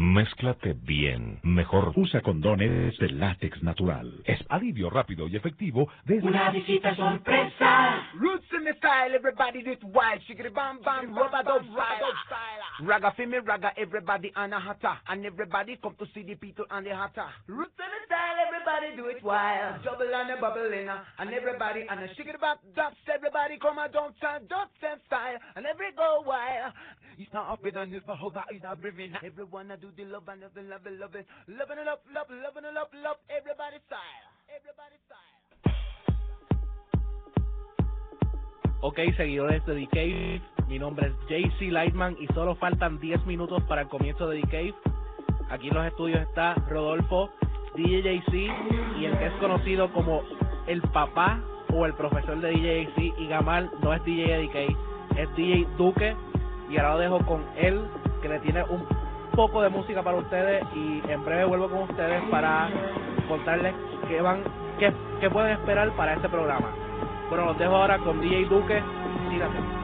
Mézclate bien. Mejor usa condones de látex natural. Es alivio rápido y efectivo de una visita sorpresa. Roots in the style, everybody do it wild. Shiggity bam bam, rubber dub style. Raga for raga everybody on a hatta. And everybody come to see the people on the hatta. Roots in the style, everybody do it wild. Double and a bubble in a, and everybody on a shiggity bam dubs. Everybody come and dance and dance and style. And every go wild. It's not up with a new for how that is not breathing. Everyone I do. Ok, seguidores de The Cave, mi nombre es JC Lightman y solo faltan 10 minutos para el comienzo de The. Aquí en los estudios está Rodolfo, DJ JC y el que es conocido como el papá o el profesor de DJ JC y Gamal no es DJ Cave, es DJ Duque y ahora lo dejo con él que le tiene un poco de música para ustedes y en breve vuelvo con ustedes para contarles qué van, qué, qué pueden esperar para este programa. Bueno, los dejo ahora con DJ Duque. Tírate.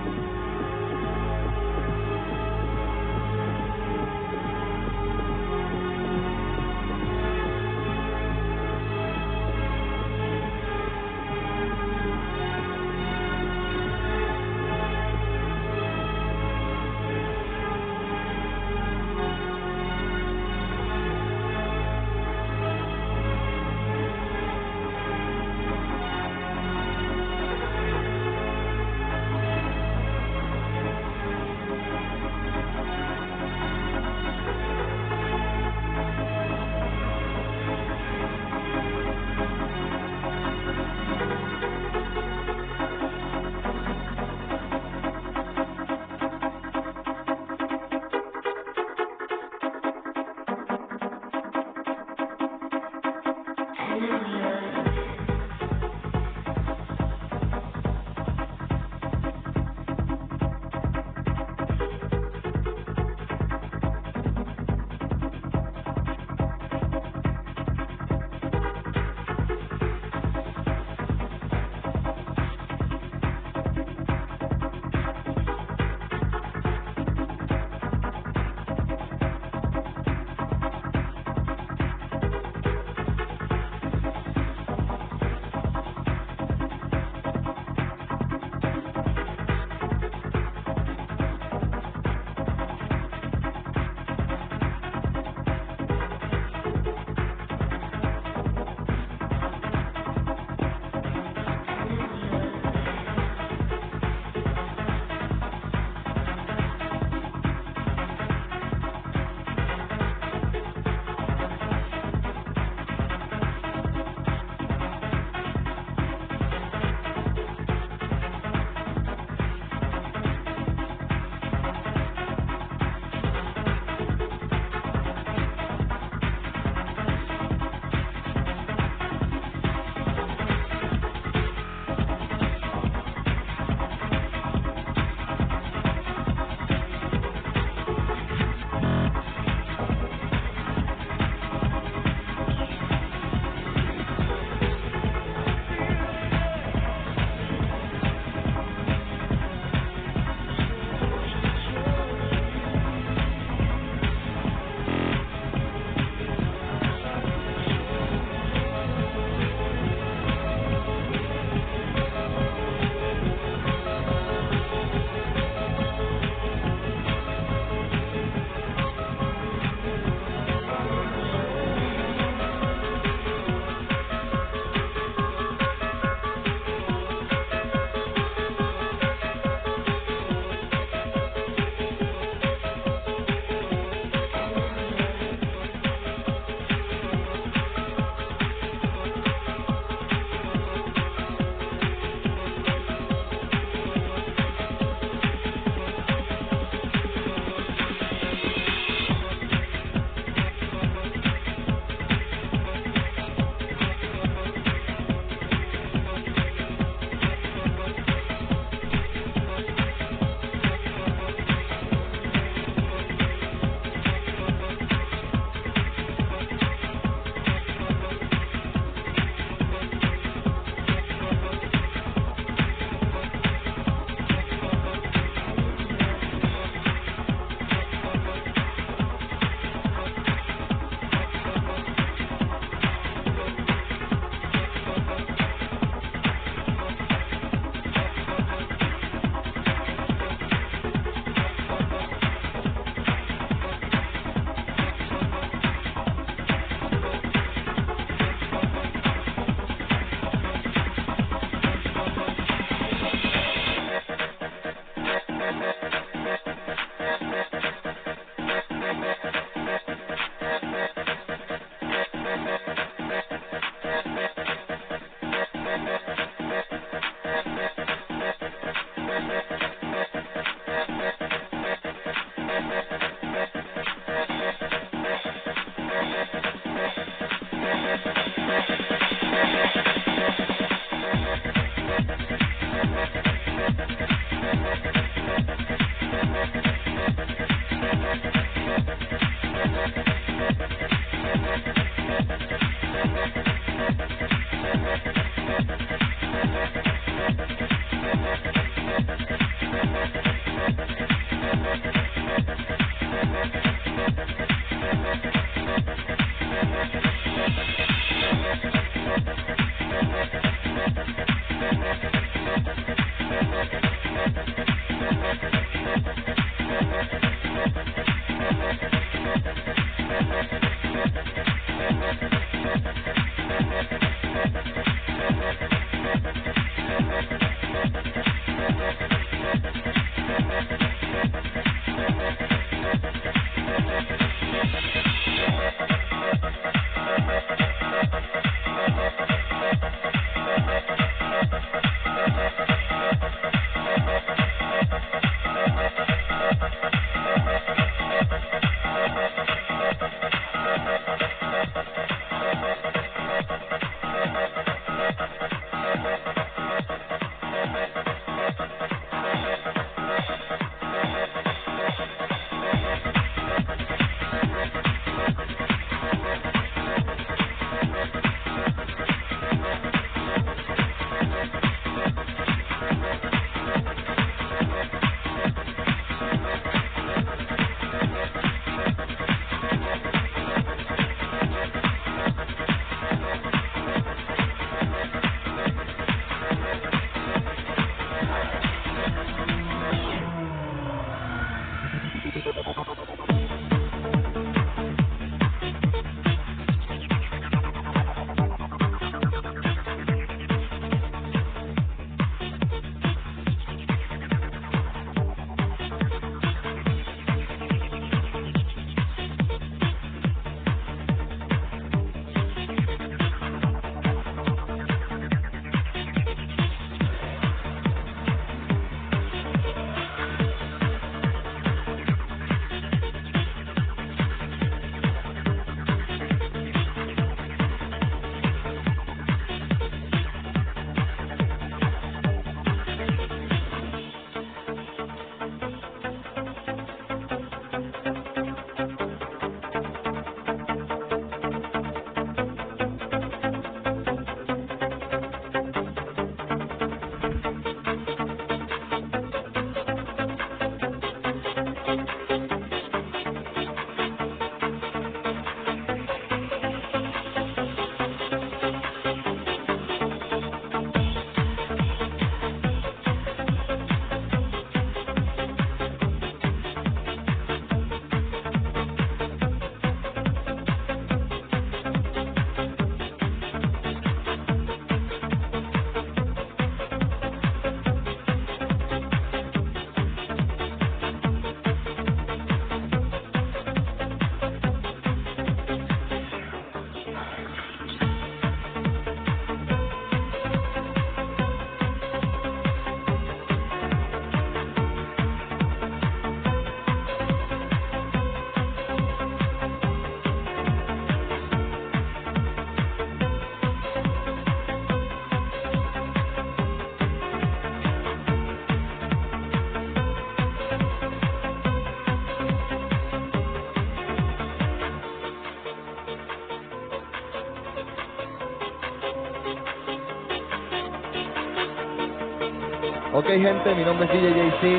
Ok gente, mi nombre es DJ JC.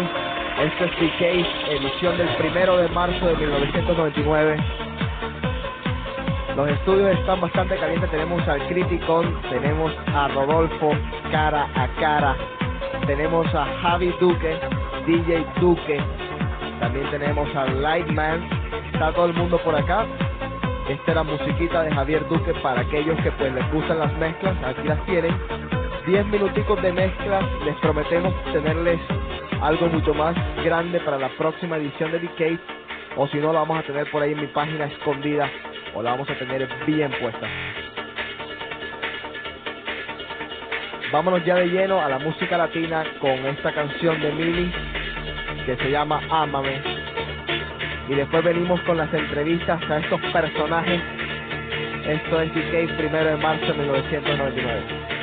Esto es DK, edición del primero de marzo de 1999. Los estudios están bastante calientes. Tenemos al Criticon, tenemos a Rodolfo cara a cara, tenemos a Javi Duque, DJ Duque, también tenemos a Lightman. Está todo el mundo por acá. Esta era musiquita de Javier Duque para aquellos que pues les gustan las mezclas. Aquí las tienen. 10 minuticos de mezclas. Les prometemos tenerles algo mucho más grande para la próxima edición de Decade. O si no, lo vamos a tener por ahí en mi página escondida. O la vamos a tener bien puesta. Vámonos ya de lleno a la música latina con esta canción de Mili que se llama Ámame. Y después venimos con las entrevistas a estos personajes. Esto es DK primero de marzo de 1999.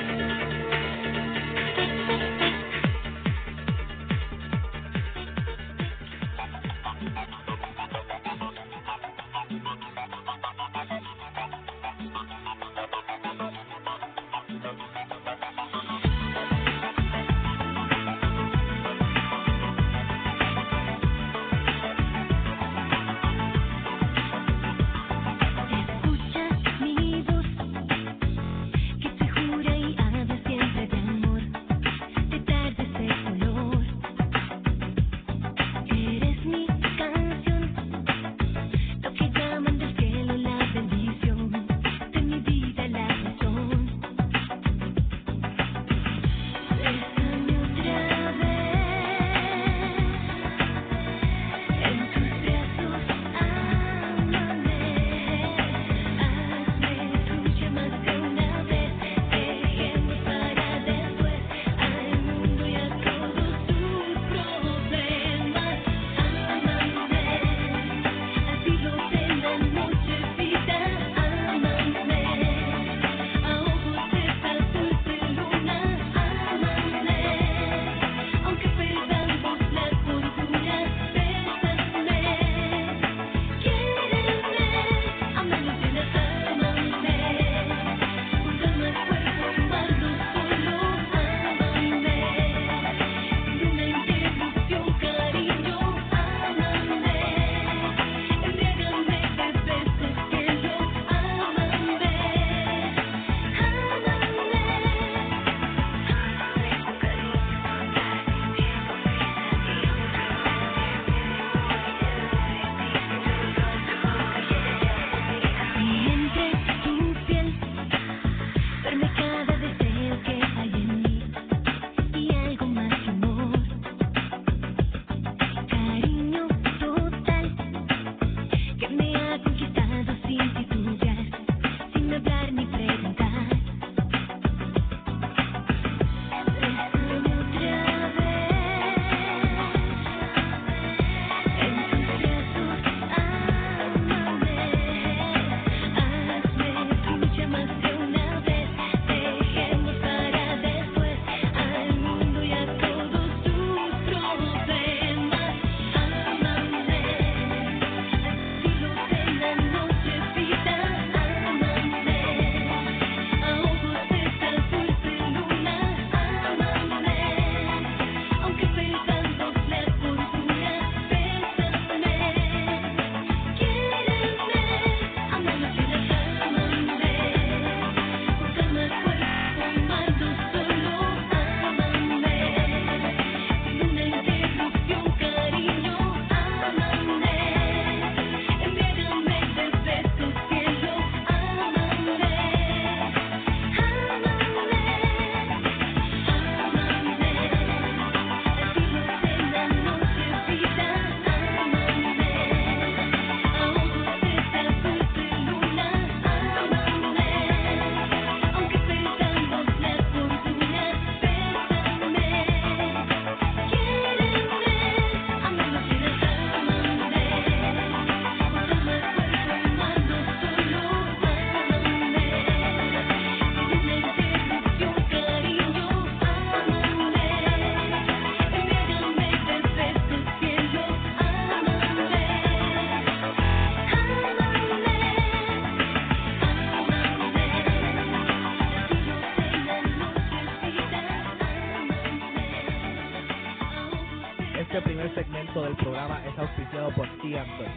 Anthony.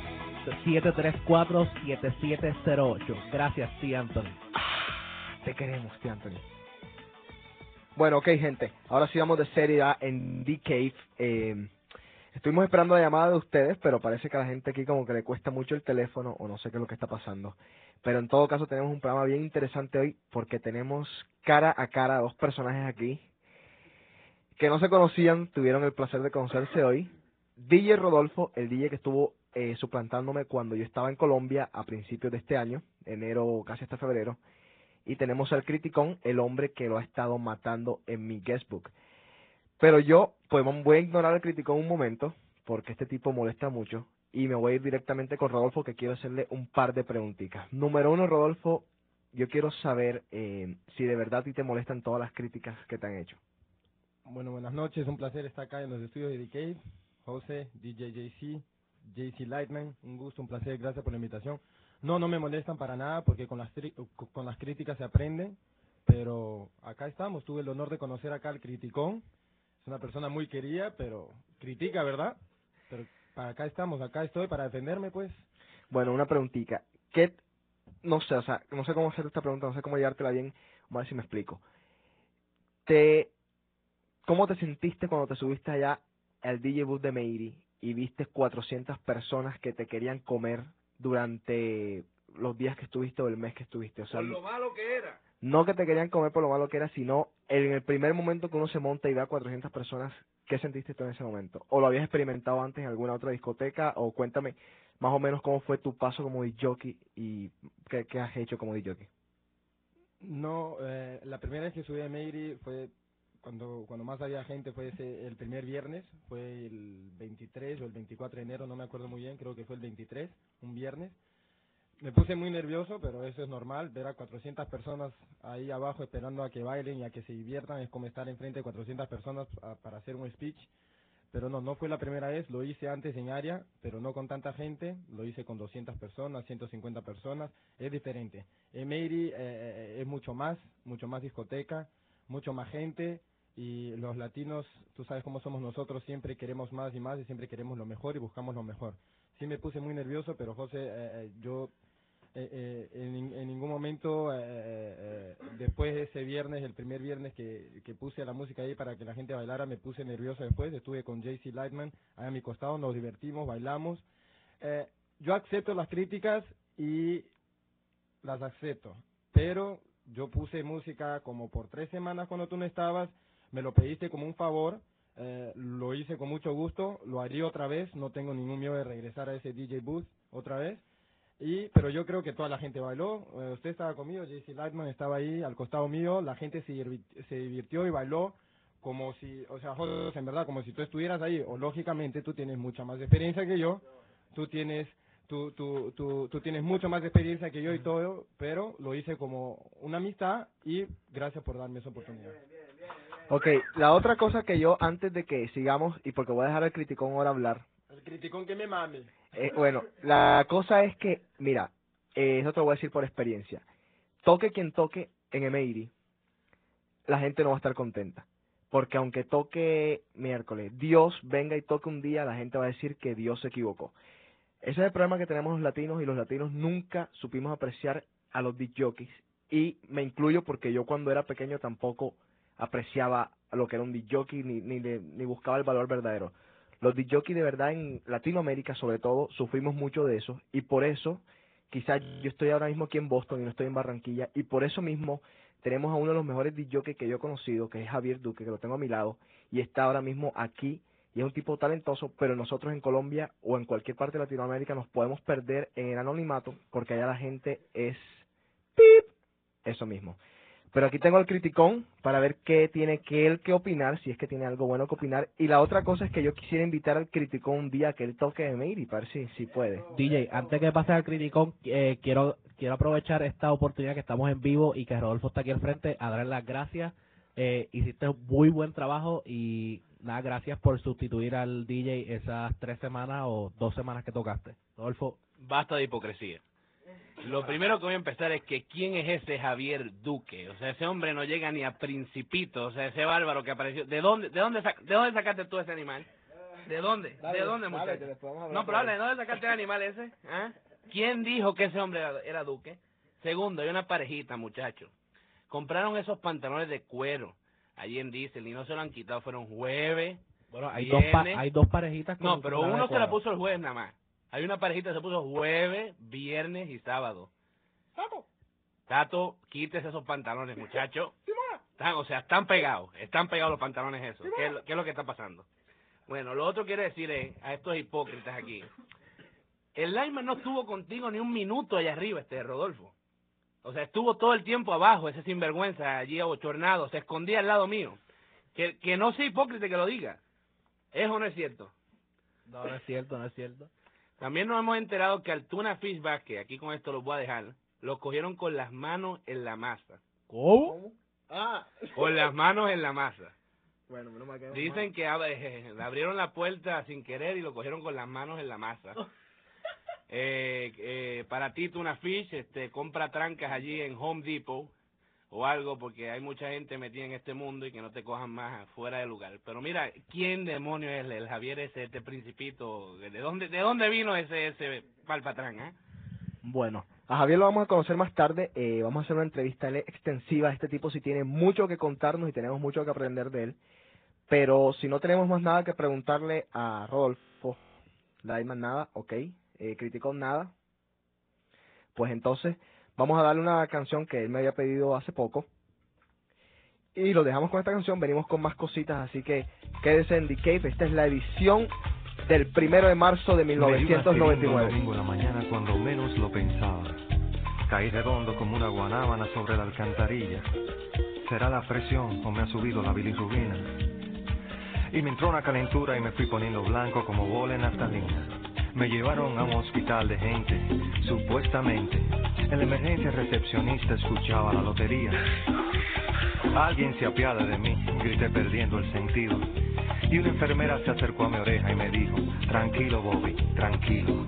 734-7708. Gracias, T. Anthony. Te queremos, T. Anthony. Bueno, ok, gente. Ahora sí vamos de serie A en The Cave. Eh, estuvimos esperando la llamada de ustedes, pero parece que a la gente aquí como que le cuesta mucho el teléfono o no sé qué es lo que está pasando. Pero en todo caso tenemos un programa bien interesante hoy porque tenemos cara a cara a dos personajes aquí que no se conocían, tuvieron el placer de conocerse hoy. DJ Rodolfo, el DJ que estuvo eh, suplantándome cuando yo estaba en Colombia a principios de este año, enero casi hasta febrero. Y tenemos al Criticón, el hombre que lo ha estado matando en mi guestbook. Pero yo, pues voy a ignorar al Criticón un momento, porque este tipo molesta mucho, y me voy a ir directamente con Rodolfo, que quiero hacerle un par de preguntitas. Número uno, Rodolfo, yo quiero saber eh, si de verdad a ti te molestan todas las críticas que te han hecho. Bueno, buenas noches, un placer estar acá en los estudios de Decade. José, DJ JC, JC Lightman, un gusto, un placer, gracias por la invitación. No, no me molestan para nada porque con las, con las críticas se aprende, pero acá estamos, tuve el honor de conocer acá al Criticón, es una persona muy querida, pero critica, ¿verdad? Pero para acá estamos, acá estoy para defenderme, pues. Bueno, una preguntita, ¿qué, no sé, o sea, no sé cómo hacer esta pregunta, no sé cómo llevártela bien, a ver si me explico. ¿Te, ¿Cómo te sentiste cuando te subiste allá al DJ booth de Meiri y viste 400 personas que te querían comer durante los días que estuviste o el mes que estuviste. O sea, por lo malo que era. No que te querían comer por lo malo que era, sino en el primer momento que uno se monta y ve a 400 personas, ¿qué sentiste tú en ese momento? ¿O lo habías experimentado antes en alguna otra discoteca? O cuéntame más o menos cómo fue tu paso como DJ y qué, qué has hecho como DJ. No, eh, la primera vez que subí a Meiri fue cuando, cuando más había gente fue ese, el primer viernes, fue el 23 o el 24 de enero, no me acuerdo muy bien, creo que fue el 23, un viernes. Me puse muy nervioso, pero eso es normal, ver a 400 personas ahí abajo esperando a que bailen y a que se diviertan, es como estar enfrente de 400 personas para hacer un speech. Pero no, no fue la primera vez, lo hice antes en área, pero no con tanta gente, lo hice con 200 personas, 150 personas, es diferente. En Meiri eh, eh, es mucho más, mucho más discoteca, mucho más gente, y los latinos, tú sabes cómo somos nosotros, siempre queremos más y más y siempre queremos lo mejor y buscamos lo mejor. Sí me puse muy nervioso, pero José, eh, eh, yo eh, en, en, ningún momento, después de ese viernes, el primer viernes que, que puse la música ahí para que la gente bailara, me puse nervioso después, estuve con JC Lightman ahí a mi costado, nos divertimos, bailamos. yo acepto las críticas y las acepto, pero yo puse música como por tres semanas cuando tú no estabas, me lo pediste como un favor, eh, lo hice con mucho gusto, lo haría otra vez, no tengo ningún miedo de regresar a ese DJ booth otra vez. Y, pero yo creo que toda la gente bailó, eh, usted estaba conmigo, JC Lightman estaba ahí al costado mío, la gente se, se divirtió y bailó como si, o sea, en verdad, como si tú estuvieras ahí, o lógicamente tú tienes mucha más experiencia que yo, tú tienes, tú, tú, tú, tú tienes mucho más experiencia que yo y todo, pero lo hice como una amistad y gracias por darme esa oportunidad. Ok, la otra cosa que yo, antes de que sigamos, y porque voy a dejar al criticón ahora hablar. El criticón que me mame. Eh, bueno, la cosa es que, mira, eh, eso te lo voy a decir por experiencia. Toque quien toque en Emeiri, la gente no va a estar contenta. Porque aunque toque miércoles, Dios venga y toque un día, la gente va a decir que Dios se equivocó. Ese es el problema que tenemos los latinos y los latinos nunca supimos apreciar a los jockeys y me incluyo porque yo cuando era pequeño tampoco apreciaba lo que era un DJ ni, ni, ni buscaba el valor verdadero. Los DJ de verdad en Latinoamérica sobre todo sufrimos mucho de eso y por eso quizás yo estoy ahora mismo aquí en Boston y no estoy en Barranquilla y por eso mismo tenemos a uno de los mejores DJ que yo he conocido que es Javier Duque que lo tengo a mi lado y está ahora mismo aquí y es un tipo talentoso, pero nosotros en Colombia o en cualquier parte de Latinoamérica nos podemos perder en el anonimato porque allá la gente es ¡pip! eso mismo. Pero aquí tengo al criticón para ver qué tiene que él que opinar, si es que tiene algo bueno que opinar. Y la otra cosa es que yo quisiera invitar al criticón un día que él toque de Meiri, para ver si, si puede. DJ, antes que pase al criticón, eh, quiero quiero aprovechar esta oportunidad que estamos en vivo y que Rodolfo está aquí al frente a darle las gracias. Eh, hiciste un muy buen trabajo y nada, gracias por sustituir al DJ esas tres semanas o dos semanas que tocaste. Rodolfo. Basta de hipocresía. Lo primero que voy a empezar es que quién es ese Javier Duque, o sea, ese hombre no llega ni a principito, o sea, ese bárbaro que apareció, ¿de dónde de dónde de dónde sacaste tú ese animal? ¿De dónde? Dale, ¿De dónde, muchacho? No, pero por hable, ¿dónde sacaste el animal ese? ¿Ah? ¿Quién dijo que ese hombre era, era duque? Segundo, hay una parejita, muchacho. Compraron esos pantalones de cuero allí en Diesel y no se lo han quitado. Fueron jueves. Bueno, hay dos, pa- hay dos parejitas con No, pero uno se la puso el jueves nada más. Hay una parejita que se puso jueves, viernes y sábado. Tato, quítese esos pantalones, muchacho. Están, o sea, están pegados, están pegados los pantalones esos. ¿Qué, es lo- qué es lo que está pasando? Bueno, lo otro que quiero decir es, a estos hipócritas aquí, el lineman no estuvo contigo ni un minuto allá arriba, este Rodolfo. O sea, estuvo todo el tiempo abajo, ese sinvergüenza, allí abochornado, se escondía al lado mío. Que, que no sea hipócrita que lo diga. ¿Es o no es cierto? No, no es cierto, no es cierto. También nos hemos enterado que al Tuna Fish Basket, aquí con esto los voy a dejar, lo cogieron con las manos en la masa. ¿Cómo? Ah. Con las manos en la masa. Bueno, menos mal que. Dicen que ab- eh, le abrieron la puerta sin querer y lo cogieron con las manos en la masa. Eh, eh, para ti, Tuna Fish, este, compra trancas allí en Home Depot o algo, porque hay mucha gente metida en este mundo y que no te cojan más fuera de lugar. Pero mira, ¿quién demonio es el Javier ese, este principito? ¿De dónde, de dónde vino ese, ese palpatrán, ah? Bueno, a Javier lo vamos a conocer más tarde. eh, vamos a hacer una entrevista extensiva. Este tipo sí tiene mucho que contarnos y tenemos mucho que aprender de él. Pero si no tenemos más nada que preguntarle a Rodolfo, Lightman nada, ok, eh, criticó nada, pues entonces vamos a darle una canción que él me había pedido hace poco. Y lo dejamos con esta canción, venimos con más cositas, así que quédese en The Cave. Esta es la edición del primero de marzo de Me iba segundo 1999. domingo en la mañana cuando menos lo pensaba. Caí redondo como una guanábana sobre la alcantarilla. ¿Será la presión o me ha subido la bilirrubina? Y me entró una calentura y me fui poniendo blanco como bola en naftalina. Me llevaron a un hospital de gente, supuestamente. En la emergencia recepcionista escuchaba la lotería. Alguien se apiada de mí, grité perdiendo el sentido. Y una enfermera se acercó a mi oreja y me dijo, tranquilo Bobby, tranquilo.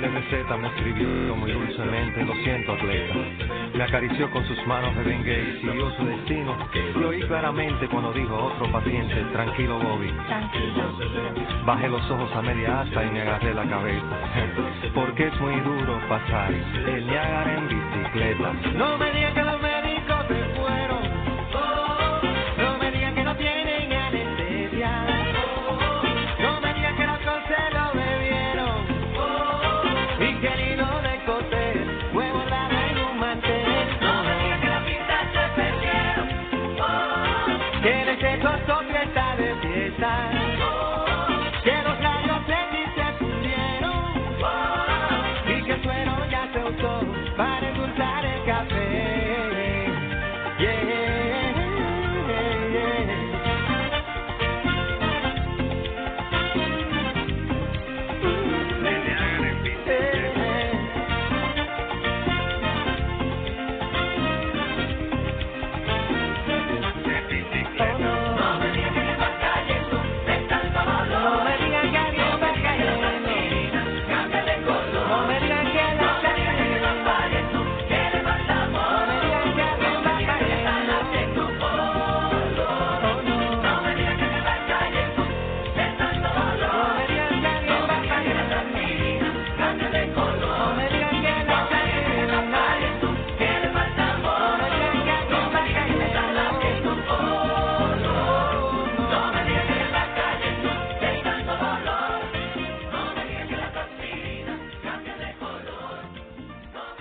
De receta me escribió muy dulcemente, lo siento, atleta. Me acarició con sus manos de bengue y siguió su destino. Y oí claramente cuando dijo otro paciente, tranquilo, Bobby. Bajé los ojos a media asta y me agarré la cabeza. Porque es muy duro pasar el Niágara en bicicleta. No me digan que los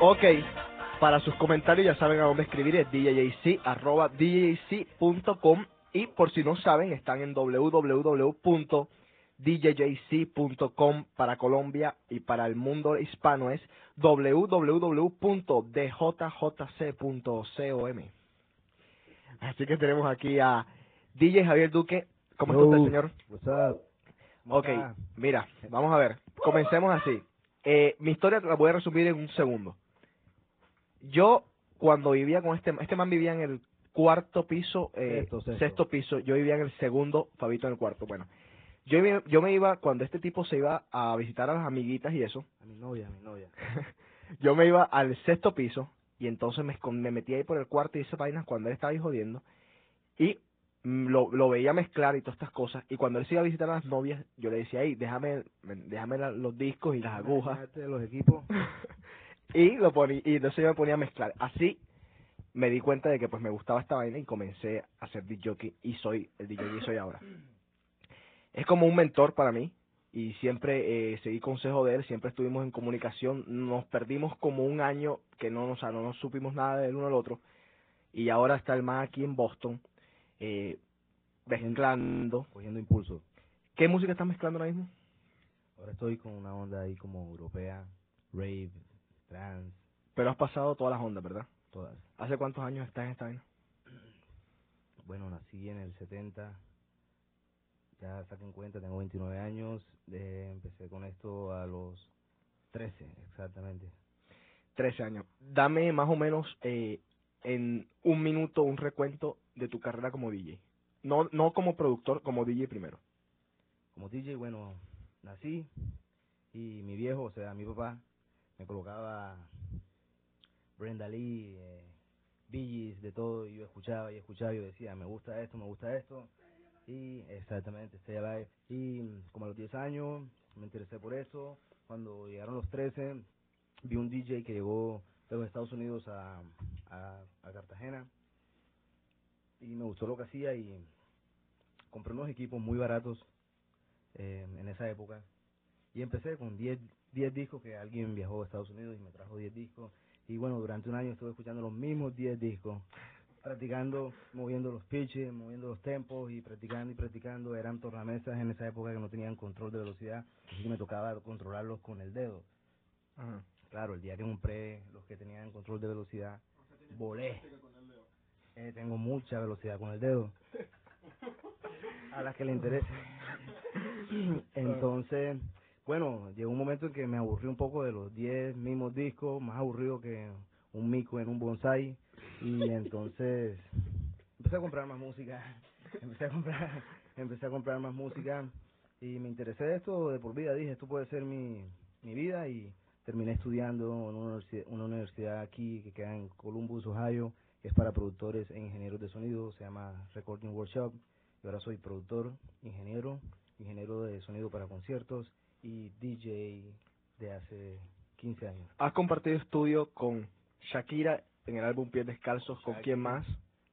Ok, para sus comentarios ya saben a dónde escribir, es djjc, arroba djjc.com y por si no saben, están en www.djjc.com para Colombia y para el mundo hispano es www.djjc.com. Así que tenemos aquí a DJ Javier Duque. ¿Cómo está usted, señor? What's up? Ok, mira, vamos a ver. Comencemos así. Eh, mi historia la voy a resumir en un segundo. Yo, cuando vivía con este, este man vivía en el cuarto piso, eh, Sexto, sexto. sexto piso, yo vivía en el segundo, Fabito en el cuarto. Bueno, yo, yo me iba, cuando este tipo se iba a visitar a las amiguitas y eso, A mi novia, a mi novia. yo me iba al sexto piso y entonces me, me metía ahí por el cuarto y esas vainas cuando él estaba ahí jodiendo y mm, lo, lo veía mezclar y todas estas cosas y cuando él se iba a visitar a las novias yo le decía ahí déjame déjame la- los discos y las agujas Imagínate los equipos. y lo ponía y entonces yo me ponía a mezclar así me di cuenta de que pues me gustaba esta vaina y comencé a hacer DJ y soy el DJ que soy ahora es como un mentor para mí y siempre eh, seguí consejo de él, siempre estuvimos en comunicación, nos perdimos como un año que no, o sea, no nos supimos nada del uno al otro y ahora está el man aquí en Boston eh, mezclando. Cogiendo impulso. ¿Qué música estás mezclando ahora mismo? Ahora estoy con una onda ahí como europea, rave, trance, Pero has pasado todas las ondas, ¿verdad? todas. ¿Hace cuántos años estás en esta vaina? Bueno, nací en el 70. Ya saquen cuenta, tengo 29 años. eh, empecé con esto a los 13, exactamente. 13 años. Dame más o menos eh, en un minuto un recuento de tu carrera como DJ. No, no como productor, como DJ primero. Como DJ, bueno, nací y mi viejo, o sea, mi papá, me colocaba Brenda Lee, eh, Gees, de todo, y yo escuchaba y escuchaba y decía, me gusta esto, me gusta esto, y exactamente, Stay Alive. Y como a los 10 años me interesé por eso, cuando llegaron los 13, vi un DJ que llegó de los Estados Unidos a, a, a Cartagena, y me gustó lo que hacía y compré unos equipos muy baratos eh, en esa época. Y empecé con 10, 10 discos que alguien viajó a Estados Unidos y me trajo 10 discos. Y bueno, durante un año estuve escuchando los mismos 10 discos, practicando, moviendo los pitches, moviendo los tempos y practicando y practicando. Eran tornamesas en esa época que no tenían control de velocidad, así que me tocaba controlarlos con el dedo. Claro, el día que compré los que tenían control de velocidad, volé. Eh, tengo mucha velocidad con el dedo. A las que le interese. Entonces, bueno, llegó un momento en que me aburrí un poco de los 10 mismos discos, más aburrido que un mico en un bonsai. Y entonces empecé a comprar más música. Empecé a comprar, empecé a comprar más música y me interesé de esto de por vida. Dije, esto puede ser mi, mi vida y terminé estudiando en una universidad, una universidad aquí que queda en Columbus, Ohio, que es para productores e ingenieros de sonido, se llama Recording Workshop. Y ahora soy productor, ingeniero, ingeniero de sonido para conciertos y DJ de hace 15 años. Has compartido estudio con Shakira en el álbum Pies Descalzos. ¿Con quién más?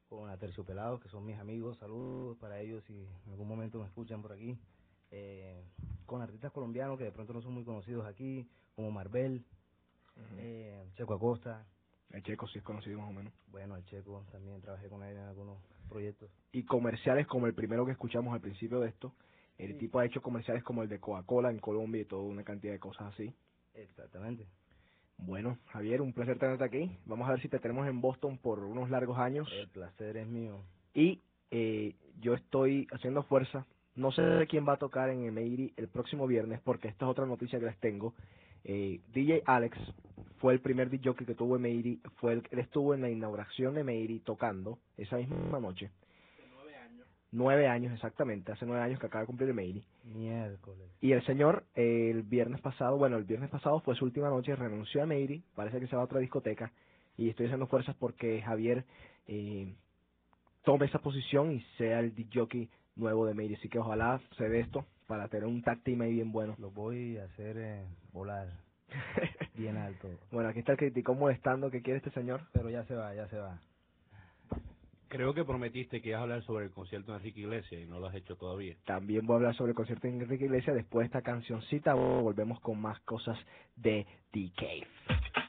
Con Aterciopelados, que son mis amigos, saludos para ellos si en algún momento me escuchan por aquí. Eh, con artistas colombianos que de pronto no son muy conocidos aquí, como Marvel, eh, Checo Acosta, El Checo sí es conocido más o menos. bueno, el Checo también trabajé con él en algunos proyectos. Y comerciales como el primero que escuchamos al principio de esto. El Sí. tipo ha hecho comerciales como el de Coca-Cola en Colombia y toda una cantidad de cosas así. Exactamente. Bueno, Javier, un placer tenerte aquí. Vamos a ver si te tenemos en Boston por unos largos años. El placer es mío. Y eh, yo estoy haciendo fuerza. No sé de quién va a tocar en Emery el próximo viernes, porque esta es otra noticia que les tengo. Eh, DJ Alex fue el primer DJ que tuvo Emery. Fue el, él estuvo en la inauguración de Emery tocando esa misma noche. Nueve años exactamente, hace nueve años que acaba de cumplir Emery. Miércoles. Y el señor, eh, el viernes pasado, bueno, el viernes pasado fue su última noche, renunció a Meiri, parece que se va a otra discoteca, y estoy haciendo fuerzas porque Javier eh, tome esa posición y sea el DJ nuevo de Meiri. Así que ojalá se dé esto para tener un tag team ahí bien bueno. Lo voy a hacer eh, volar bien alto. bueno, aquí está el criticón molestando que quiere este señor. Pero ya se va, ya se va. Creo que prometiste que ibas a hablar sobre el concierto de Enrique Iglesias y no lo has hecho todavía. También voy a hablar sobre el concierto de Enrique Iglesias después de esta cancioncita. Volvemos con más cosas de The Cave.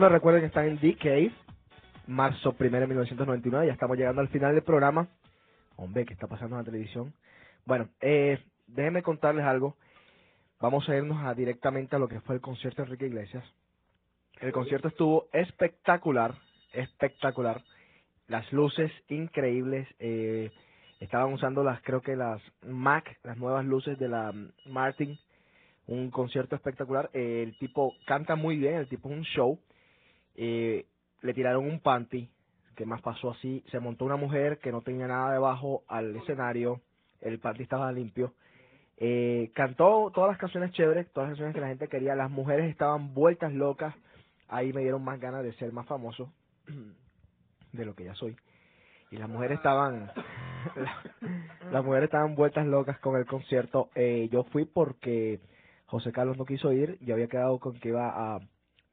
Bueno, recuerden que están en Cave, marzo 1 de 1999, ya estamos llegando al final del programa. Hombre, ¿qué está pasando en la televisión? Bueno, eh, déjenme contarles algo. Vamos a irnos a, directamente a lo que fue el concierto de Enrique Iglesias. El concierto estuvo espectacular, espectacular. Las luces increíbles. Eh, estaban usando las, creo que las Mac, las nuevas luces de la mm, Martin. Un concierto espectacular. Eh, el tipo canta muy bien, el tipo es un show. Eh, le tiraron un panty. ¿Qué más pasó así? Se montó una mujer que no tenía nada debajo al escenario. El panty estaba limpio. Eh, cantó todas las canciones chéveres, todas las canciones que la gente quería. Las mujeres estaban vueltas locas. Ahí me dieron más ganas de ser más famoso de lo que ya soy. Y las mujeres estaban, las mujeres estaban vueltas locas con el concierto. Eh, yo fui porque José Carlos no quiso ir. Yo había quedado con que iba a,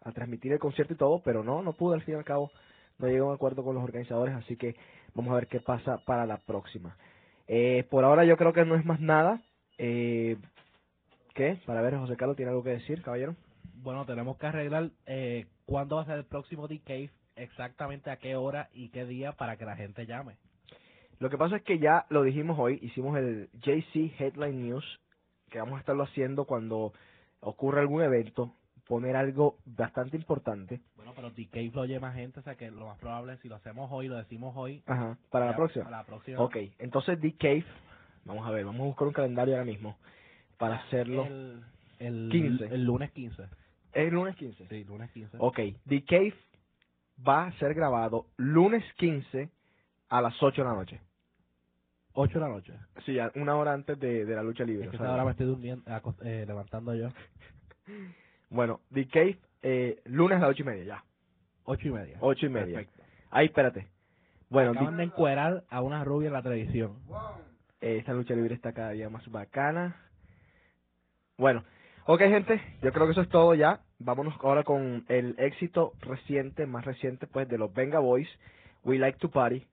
a transmitir el concierto y todo, pero no, no pude al fin y al cabo. No llegué a un acuerdo con los organizadores, así que vamos a ver qué pasa para la próxima. Eh, por ahora yo creo que no es más nada. Eh, ¿Qué? Para ver, José Carlos, ¿tiene algo que decir, caballero? Bueno, tenemos que arreglar eh, cuándo va a ser el próximo D-Cave, exactamente a qué hora y qué día para que la gente llame. Lo que pasa es que ya lo dijimos hoy, hicimos el JC Headline News, que vamos a estarlo haciendo cuando ocurra algún evento, poner algo bastante importante. Bueno, pero lo oye más gente, o sea que lo más probable es si lo hacemos hoy, lo decimos hoy. Ajá, para la próxima. Para la próxima. Ok, entonces Cave, vamos a ver, vamos a buscar un calendario ahora mismo para hacerlo. El, el, 15. el lunes 15. ¿Es el lunes 15? Sí, lunes 15. Ok, The Cave va a ser grabado lunes 15 a las 8 de la noche. 8 de la noche. Sí, ya una hora antes de, de la lucha libre. Es que o sea, ahora me estoy durmiendo, acost- eh, levantando yo. Bueno, The Cave, eh, lunes a las 8 y media, ya. 8 y media. 8 y media. Perfecto. Ahí, espérate. Bueno, Acaban The- de encuerar a una rubia en la televisión. eh, esta lucha libre está cada día más bacana. Bueno, ok gente, yo creo que eso es todo ya. Vámonos ahora con el éxito reciente, más reciente pues de los Venga Boys, We Like to Party.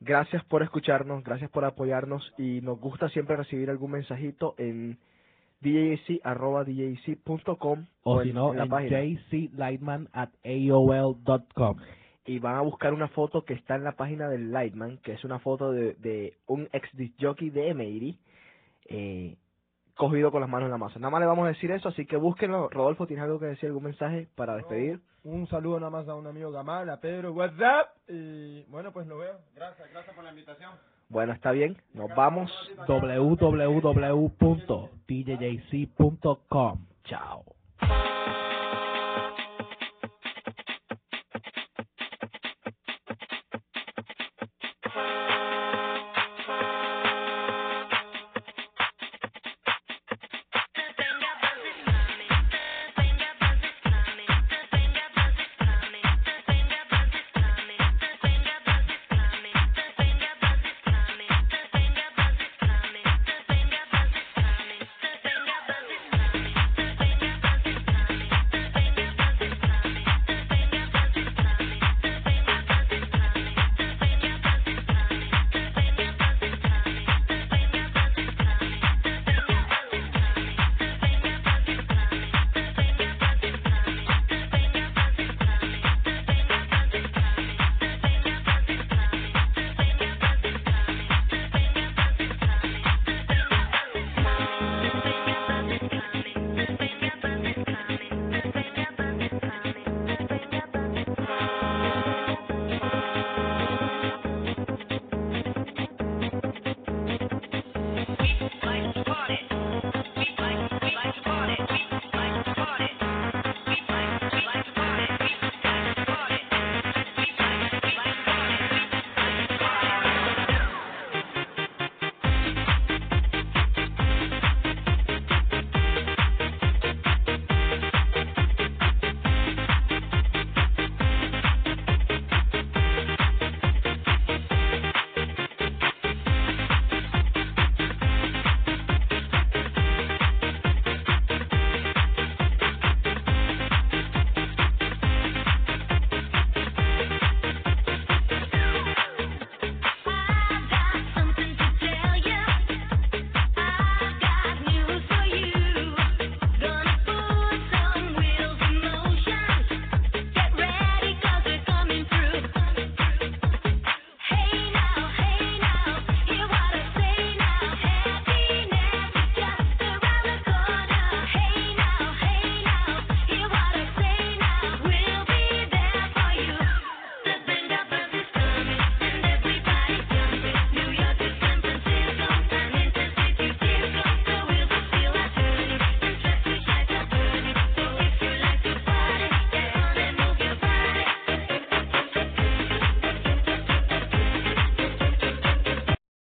Gracias por escucharnos, gracias por apoyarnos y nos gusta siempre recibir algún mensajito en djc arroba djc.com O en- si no, en la en página. jclightman at aol.com. y van a buscar una foto que está en la página del Lightman, que es una foto de, de un ex jockey de Emery, eh, cogido con las manos en la masa. Nada más le vamos a decir eso, así que búsquenlo. Rodolfo, ¿tienes algo que decir, algún mensaje para despedir? Un saludo nada más a un amigo Gamal, a Pedro, WhatsApp. Y bueno, pues lo veo. Gracias, gracias por la invitación. Bueno, está bien, nos vamos. www.djjc.com. Chao.